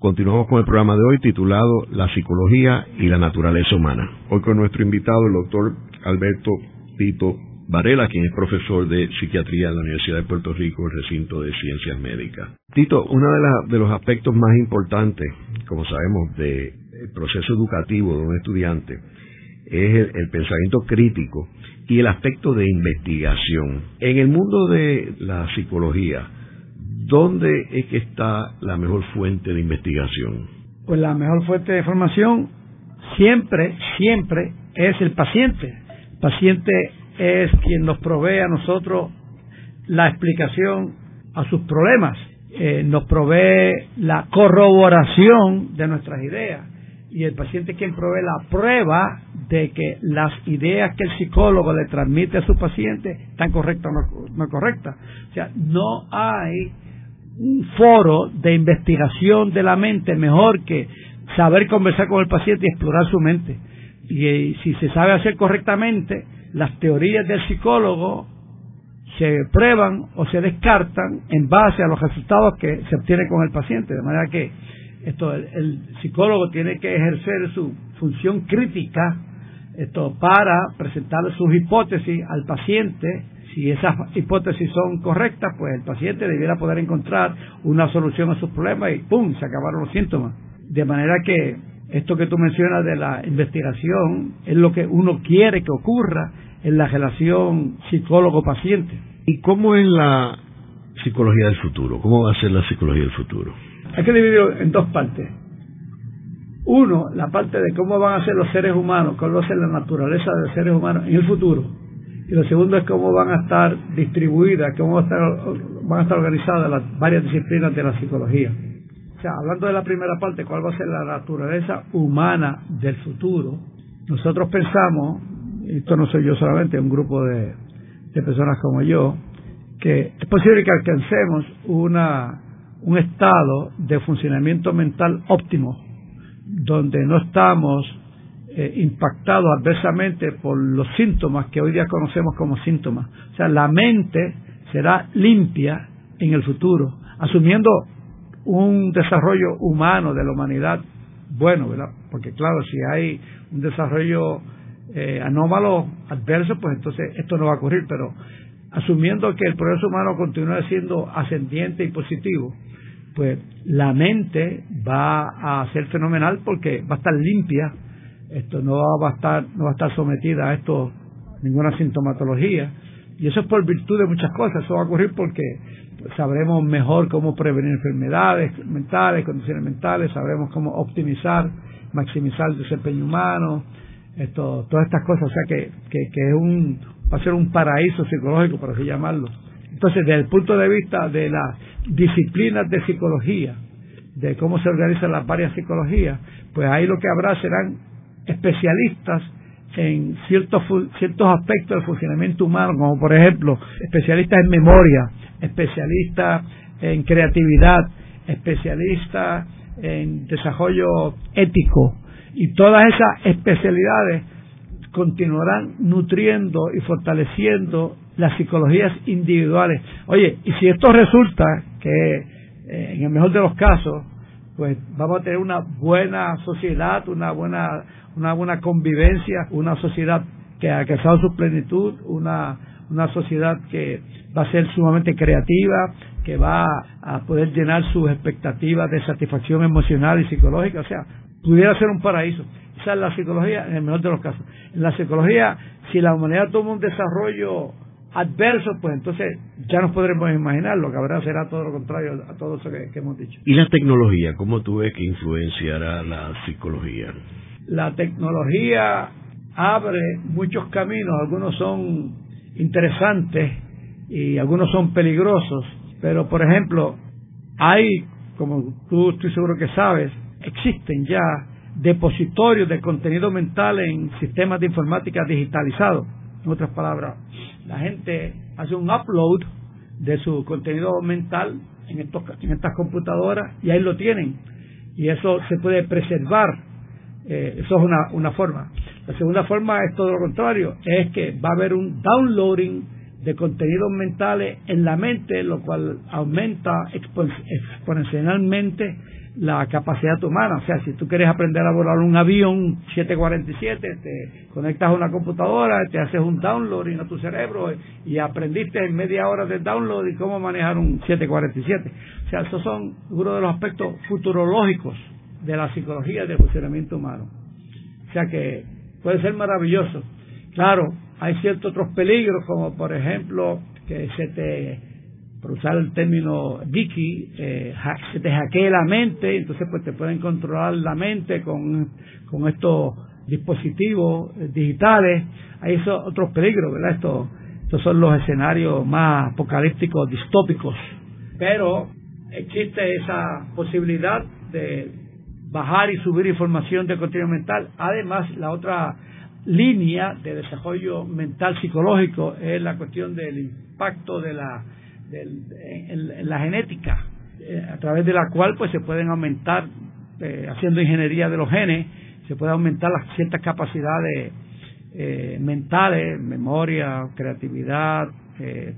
[SPEAKER 2] Continuamos con el programa de hoy titulado La psicología y la naturaleza humana. Hoy con nuestro invitado, el doctor Alberto Tito Varela, quien es profesor de psiquiatría en la Universidad de Puerto Rico, el recinto de ciencias médicas. Tito, uno de, los aspectos más importantes, como sabemos, del proceso educativo de un estudiante es el, pensamiento crítico y el aspecto de investigación. En el mundo de la psicología, ¿dónde es que está la mejor fuente de investigación?
[SPEAKER 3] Pues la mejor fuente de información siempre, siempre es el paciente. El paciente es quien nos provee a nosotros la explicación a sus problemas, eh, nos provee la corroboración de nuestras ideas y el paciente es quien provee la prueba de que las ideas que el psicólogo le transmite a su paciente están correctas o no, correctas. O sea, no hay un foro de investigación de la mente mejor que saber conversar con el paciente y explorar su mente. y si se sabe hacer correctamente, las teorías del psicólogo se prueban o se descartan en base a los resultados que se obtienen con el paciente. De manera que esto, el, psicólogo tiene que ejercer su función crítica esto, para presentarle sus hipótesis al paciente. Si esas hipótesis son correctas, pues el paciente debiera poder encontrar una solución a sus problemas y ¡pum! se acabaron los síntomas. De manera que esto que tú mencionas de la investigación es lo que uno quiere que ocurra en la relación psicólogo-paciente.
[SPEAKER 2] ¿Y cómo es la psicología del futuro? ¿Cómo va a ser la psicología del futuro?
[SPEAKER 3] Hay que dividirlo en dos partes. Uno, la parte de cómo van a ser los seres humanos, cómo va a ser la naturaleza de los seres humanos en el futuro. Y lo segundo es cómo van a estar distribuidas, cómo van a estar, van a estar organizadas las varias disciplinas de la psicología. O sea, hablando de la primera parte, cuál va a ser la naturaleza humana del futuro, nosotros pensamos, esto no soy yo solamente, un grupo de, personas como yo, que es posible que alcancemos una, un estado de funcionamiento mental óptimo, donde no estamos eh, impactados adversamente por los síntomas que hoy día conocemos como síntomas. O sea, la mente será limpia en el futuro, asumiendo un desarrollo humano de la humanidad bueno, ¿verdad? Porque claro, si hay un desarrollo eh, anómalo, adverso, pues entonces esto no va a ocurrir, pero asumiendo que el progreso humano continúa siendo ascendiente y positivo, pues la mente va a ser fenomenal porque va a estar limpia, esto no va a estar, no va a estar sometida a esto ninguna sintomatología, y eso es por virtud de muchas cosas, eso va a ocurrir porque sabremos mejor cómo prevenir enfermedades mentales, condiciones mentales, sabremos cómo optimizar, maximizar el desempeño humano, esto, todas estas cosas, o sea que, que, es un, va a ser un paraíso psicológico, por así llamarlo. Entonces, desde el punto de vista de las disciplinas de psicología, de cómo se organizan las varias psicologías, pues ahí lo que habrá serán especialistas en ciertos, ciertos aspectos del funcionamiento humano, como por ejemplo especialistas en memoria, especialistas en creatividad, especialistas en desarrollo ético y todas esas especialidades continuarán nutriendo y fortaleciendo las psicologías individuales. Oye, y si esto resulta que eh, en el mejor de los casos, pues vamos a tener una buena sociedad, una buena, una buena convivencia, una sociedad que ha alcanzado su plenitud, una, una sociedad que va a ser sumamente creativa, que va a poder llenar sus expectativas de satisfacción emocional y psicológica, o sea, pudiera ser un paraíso. Esa es la psicología en el mejor de los casos. En la psicología, si la humanidad toma un desarrollo adverso, pues entonces ya nos podremos imaginar, lo que habrá será todo lo contrario a todo eso que, hemos dicho.
[SPEAKER 2] ¿Y la tecnología? ¿Cómo tú ves que influenciará la psicología?
[SPEAKER 3] La tecnología abre muchos caminos, algunos son interesantes y algunos son peligrosos, pero por ejemplo, hay, como tú estoy seguro que sabes, existen ya depositorios de contenido mental en sistemas de informática digitalizados. En otras palabras, la gente hace un upload de su contenido mental en, estos, en estas computadoras y ahí lo tienen. Y eso se puede preservar. Eh, eso es una, una forma. La segunda forma es todo lo contrario, es que va a haber un downloading de contenidos mentales en la mente, lo cual aumenta exponencialmente la capacidad humana. O sea, si tú quieres aprender a volar un avión 747, te conectas a una computadora, te haces un downloading a tu cerebro y aprendiste en media hora de download y cómo manejar un 747. O sea, esos son uno de los aspectos futurológicos de la psicología del funcionamiento humano. O sea que puede ser maravilloso. Claro, hay ciertos otros peligros, como por ejemplo que se te por usar el término geeky, eh, se te hackee la mente, entonces pues te pueden controlar la mente con, con estos dispositivos eh, digitales. Hay esos otros peligros, ¿verdad? Estos, estos son los escenarios más apocalípticos, distópicos. Pero existe esa posibilidad de bajar y subir información de contenido mental. Además, la otra línea de desarrollo mental psicológico es la cuestión del impacto de la en, la genética, eh, a través de la cual pues se pueden aumentar, eh, haciendo ingeniería de los genes, se puede aumentar las ciertas capacidades eh, mentales, memoria, creatividad,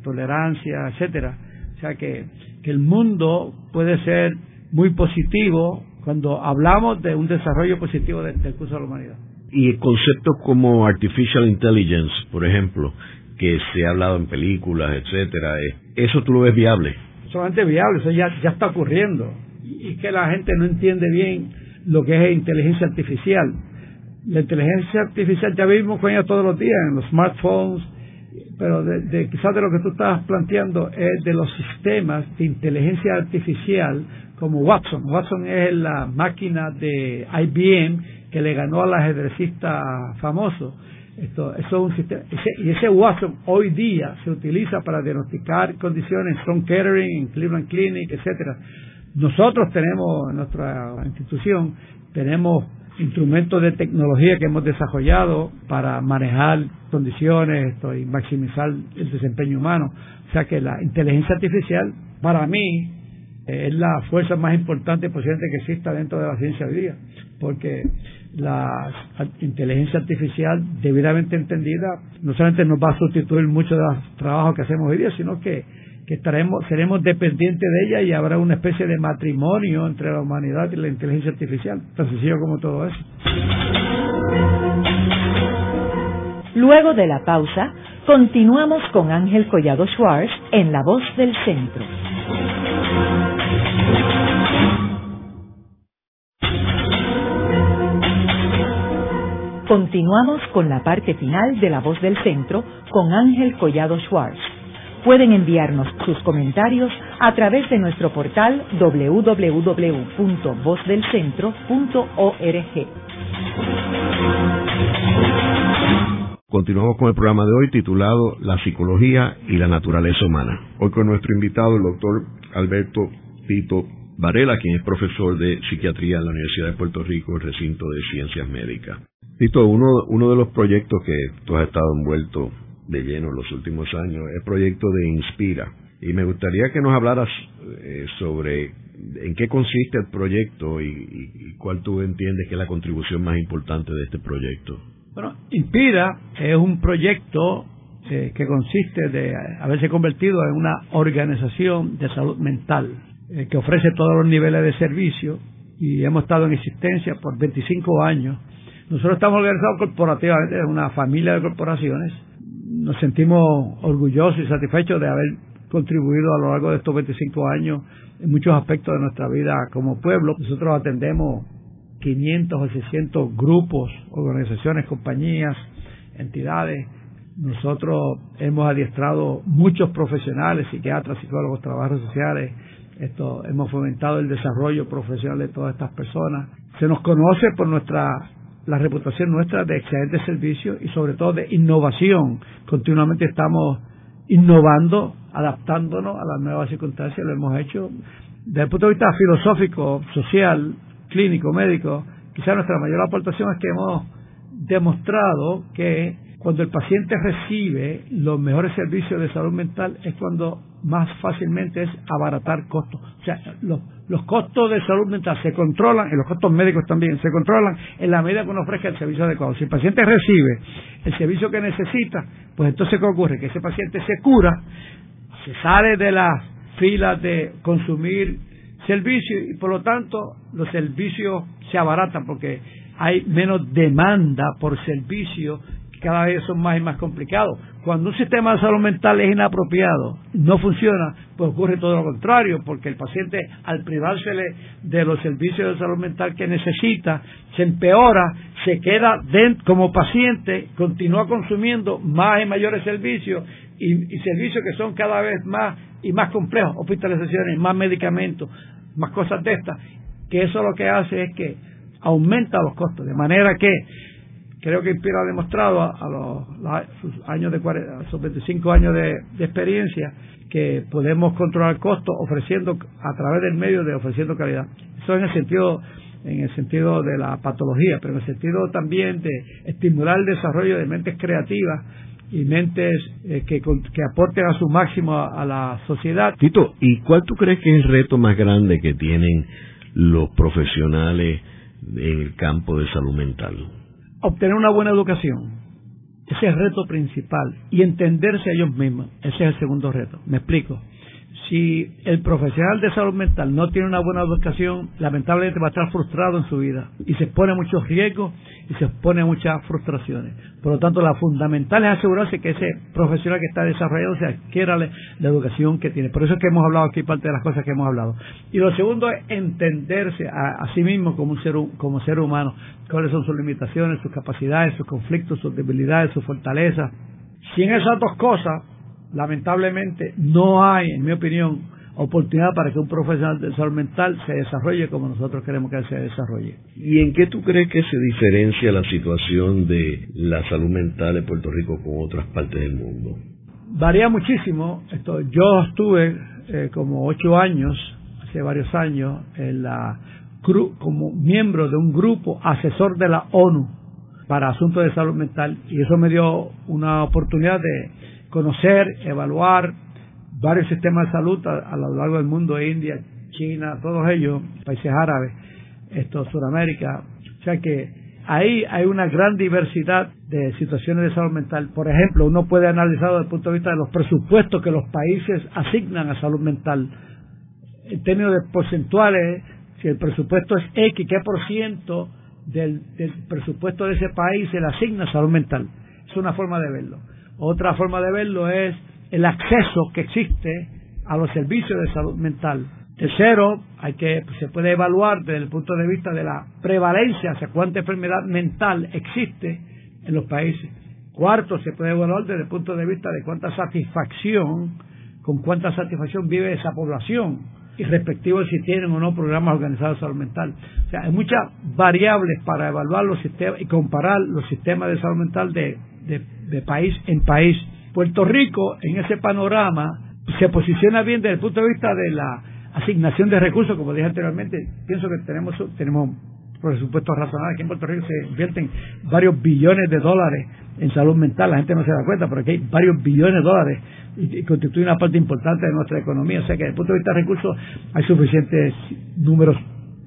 [SPEAKER 3] tolerancia, etcétera. O sea que, que el mundo puede ser muy positivo cuando hablamos de un desarrollo positivo del curso de la humanidad.
[SPEAKER 2] Y conceptos como artificial intelligence, por ejemplo, que se ha hablado en películas, etcétera, ¿eso tú lo ves viable?
[SPEAKER 3] Solamente viable, eso ya, ya está ocurriendo. Y que la gente no entiende bien lo que es inteligencia artificial. La inteligencia artificial ya vimos con ella todos los días en los smartphones, pero de, quizás de lo que tú estabas planteando es de los sistemas de inteligencia artificial como Watson. Watson es la máquina de IBM que le ganó al ajedrecista famoso esto, eso es un sistema, y ese Watson hoy día se utiliza para diagnosticar condiciones en Strong Kettering, en Cleveland Clinic, etcétera. Nosotros tenemos en nuestra institución tenemos instrumentos de tecnología que hemos desarrollado para manejar condiciones y maximizar el desempeño humano. O sea que la inteligencia artificial, para mí, es la fuerza más importante posiblemente que exista dentro de la ciencia hoy día, porque la inteligencia artificial debidamente entendida no solamente nos va a sustituir mucho de los trabajos que hacemos hoy día, sino que, estaremos, seremos dependientes de ella y habrá una especie de matrimonio entre la humanidad y la inteligencia artificial, tan sencillo como todo eso.
[SPEAKER 1] Luego de la pausa, continuamos con Ángel Collado Schwartz en La Voz del Centro. Continuamos con la parte final de La Voz del Centro con Ángel Collado Schwartz. Pueden enviarnos sus comentarios a través de nuestro portal www.vozdelcentro.org.
[SPEAKER 2] Continuamos con el programa de hoy titulado La psicología y la naturaleza humana. Hoy con nuestro invitado, el doctor Alberto Tito Varela, quien es profesor de psiquiatría en la Universidad de Puerto Rico, el recinto de ciencias médicas. Tito, uno, uno de los proyectos que tú has estado envuelto de lleno en los últimos años el proyecto de Inspira. Y me gustaría que nos hablaras eh, sobre en qué consiste el proyecto y, cuál tú entiendes que es la contribución más importante de este proyecto.
[SPEAKER 3] Bueno, Inspira es un proyecto eh, que consiste de haberse convertido en una organización de salud mental. eh, que ofrece todos los niveles de servicio y hemos estado en existencia por 25 años. Nosotros estamos organizados corporativamente, es una familia de corporaciones. Nos sentimos orgullosos y satisfechos de haber contribuido a lo largo de estos 25 años en muchos aspectos de nuestra vida como pueblo. Nosotros atendemos 500 o 600 grupos, organizaciones, compañías, entidades. Nosotros hemos adiestrado muchos profesionales, psiquiatras, psicólogos, trabajadores sociales. Esto, hemos fomentado el desarrollo profesional de todas estas personas. Se nos conoce por nuestra la reputación nuestra de excelente servicio y sobre todo de innovación. Continuamente estamos innovando, adaptándonos a las nuevas circunstancias, lo hemos hecho desde el punto de vista filosófico, social, clínico, médico, quizá nuestra mayor aportación es que hemos demostrado que cuando el paciente recibe los mejores servicios de salud mental es cuando más fácilmente es abaratar costos. O sea, los, los costos de salud mental se controlan, y los costos médicos también, se controlan en la medida que uno ofrezca el servicio adecuado. Si el paciente recibe el servicio que necesita, pues entonces ¿qué ocurre? Que ese paciente se cura, se sale de las filas de consumir servicios y por lo tanto los servicios se abaratan porque hay menos demanda por servicio cada vez son más y más complicados. Cuando un sistema de salud mental es inapropiado, no funciona, pues ocurre todo lo contrario, porque el paciente al privársele de los servicios de salud mental que necesita, se empeora, se queda dentro, como paciente, continúa consumiendo más y mayores servicios y, y servicios que son cada vez más y más complejos, hospitalizaciones, más medicamentos, más cosas de estas, que eso lo que hace es que aumenta los costos, de manera que creo que Inspira ha demostrado a, los sus años de sus 25 años de, experiencia que podemos controlar costos ofreciendo a través del medio de ofreciendo calidad. Eso en el sentido en el sentido de la patología, pero en el sentido también de estimular el desarrollo de mentes creativas y mentes eh, que, que, aporten a su máximo a, la sociedad.
[SPEAKER 2] Tito, ¿y cuál tú crees que es el reto más grande que tienen los profesionales en el campo de salud mental?
[SPEAKER 3] Obtener una buena educación. Ese es el reto principal. Y entenderse a ellos mismos. Ese es el segundo reto. Me explico si el profesional de salud mental no tiene una buena educación, lamentablemente va a estar frustrado en su vida y se expone a muchos riesgos y se expone a muchas frustraciones. Por lo tanto, la fundamental es asegurarse que ese profesional que está desarrollado se adquiera la, educación que tiene. Por eso es que hemos hablado aquí parte de las cosas que hemos hablado. Y lo segundo es entenderse a, sí mismo como un ser como ser humano, cuáles son sus limitaciones, sus capacidades, sus conflictos, sus debilidades, sus fortalezas. Si en esas dos cosas lamentablemente no hay, en mi opinión, oportunidad para que un profesional de salud mental se desarrolle como nosotros queremos que él se desarrolle.
[SPEAKER 2] ¿Y en qué tú crees que se diferencia la situación de la salud mental en Puerto Rico con otras partes del mundo?
[SPEAKER 3] Varía muchísimo. Esto, yo estuve eh, como ocho años, hace varios años, en la, como miembro de un grupo asesor de la ONU para asuntos de salud mental y eso me dio una oportunidad de conocer, evaluar varios sistemas de salud a, lo largo del mundo, India, China, todos ellos, países árabes, esto, Sudamérica. O sea que ahí hay una gran diversidad de situaciones de salud mental. Por ejemplo, uno puede analizar desde el punto de vista de los presupuestos que los países asignan a salud mental. En términos de porcentuales, si el presupuesto es X, ¿qué por ciento del, del presupuesto de ese país se le asigna a salud mental? Es una forma de verlo. Otra forma de verlo es el acceso que existe a los servicios de salud mental. Tercero, hay que se puede evaluar desde el punto de vista de la prevalencia, sea, cuánta enfermedad mental existe en los países. Cuarto, se puede evaluar desde el punto de vista de cuánta satisfacción, con cuánta satisfacción vive esa población y respectivo si tienen o no programas organizados de salud mental. O sea, hay muchas variables para evaluar los sistemas y comparar los sistemas de salud mental de de, país en país. Puerto Rico, en ese panorama, se posiciona bien desde el punto de vista de la asignación de recursos, como dije anteriormente. Pienso que tenemos, tenemos presupuestos razonables. Aquí en Puerto Rico se invierten varios billones de dólares en salud mental. La gente no se da cuenta, pero aquí hay varios billones de dólares y, constituye una parte importante de nuestra economía. O sea que desde el punto de vista de recursos hay suficientes números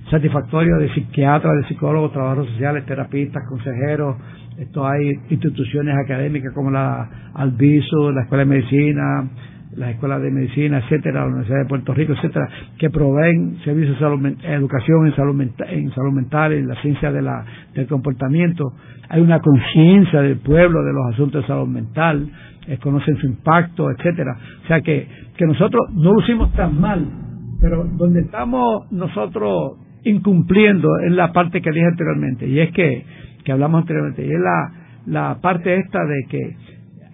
[SPEAKER 3] satisfactorios de psiquiatras, de psicólogos, trabajadores sociales, terapistas, consejeros, esto hay instituciones académicas como la Albizu, la Escuela de Medicina, las escuelas de medicina, etcétera, la Universidad de Puerto Rico, etcétera, que proveen servicios de salud, educación en salud, en salud mental, en la ciencia de la, del comportamiento. Hay una conciencia del pueblo de los asuntos de salud mental, eh, conocen su impacto, etcétera. O sea que, que nosotros no lo hicimos tan mal, pero donde estamos nosotros incumpliendo es la parte que dije anteriormente, y es que, que hablamos anteriormente, y es la, la parte esta de que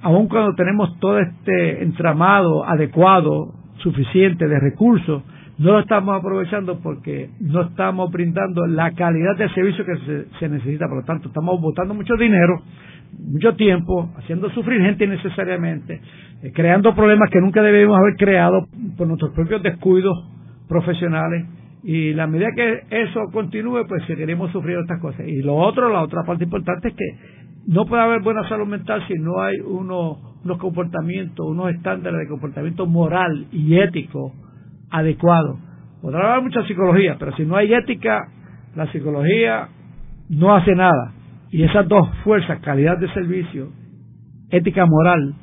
[SPEAKER 3] aun cuando tenemos todo este entramado adecuado, suficiente de recursos, no lo estamos aprovechando porque no estamos brindando la calidad de servicio que se, necesita. Por lo tanto, estamos botando mucho dinero, mucho tiempo, haciendo sufrir gente innecesariamente, eh, creando problemas que nunca debemos haber creado por nuestros propios descuidos profesionales. Y la medida que eso continúe, pues seguiremos sufriendo estas cosas. Y lo otro, la otra parte importante es que no puede haber buena salud mental si no hay unos, unos comportamientos, unos estándares de comportamiento moral y ético adecuados. Podrá haber mucha psicología, pero si no hay ética, la psicología no hace nada. Y esas dos fuerzas, calidad de servicio, ética moral,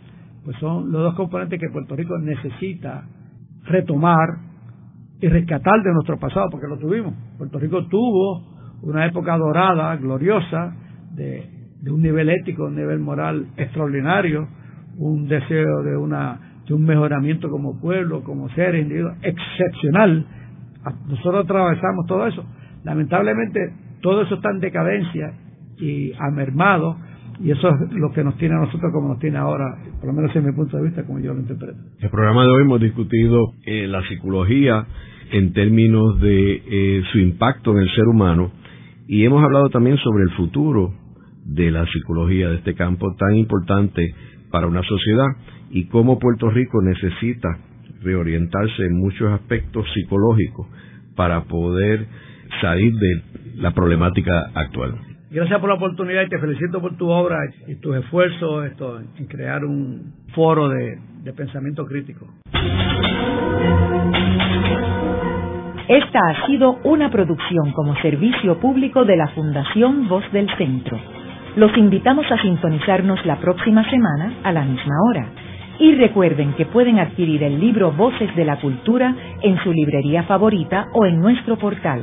[SPEAKER 3] pues son los dos componentes que Puerto Rico necesita retomar y rescatar de nuestro pasado, porque lo tuvimos. Puerto Rico tuvo una época dorada, gloriosa, de un nivel ético, un nivel moral extraordinario, un deseo de una de un mejoramiento como pueblo, como seres individuos excepcional. Nosotros atravesamos todo eso. Lamentablemente todo eso está en decadencia y ha mermado y eso es lo que nos tiene a nosotros como nos tiene ahora, por lo menos en mi punto de vista, como yo lo interpreto.
[SPEAKER 2] El programa de hoy hemos discutido eh, la psicología en términos de eh, su impacto en el ser humano y hemos hablado también sobre el futuro de la psicología de este campo tan importante para una sociedad y cómo Puerto Rico necesita reorientarse en muchos aspectos psicológicos para poder salir de la problemática actual.
[SPEAKER 3] Gracias por la oportunidad y te felicito por tu obra y tus esfuerzos esto, en crear un foro de, de pensamiento crítico.
[SPEAKER 1] Esta ha sido una producción como servicio público de la Fundación Voz del Centro. Los invitamos a sintonizarnos la próxima semana a la misma hora. Y recuerden que pueden adquirir el libro Voces de la Cultura en su librería favorita o en nuestro portal.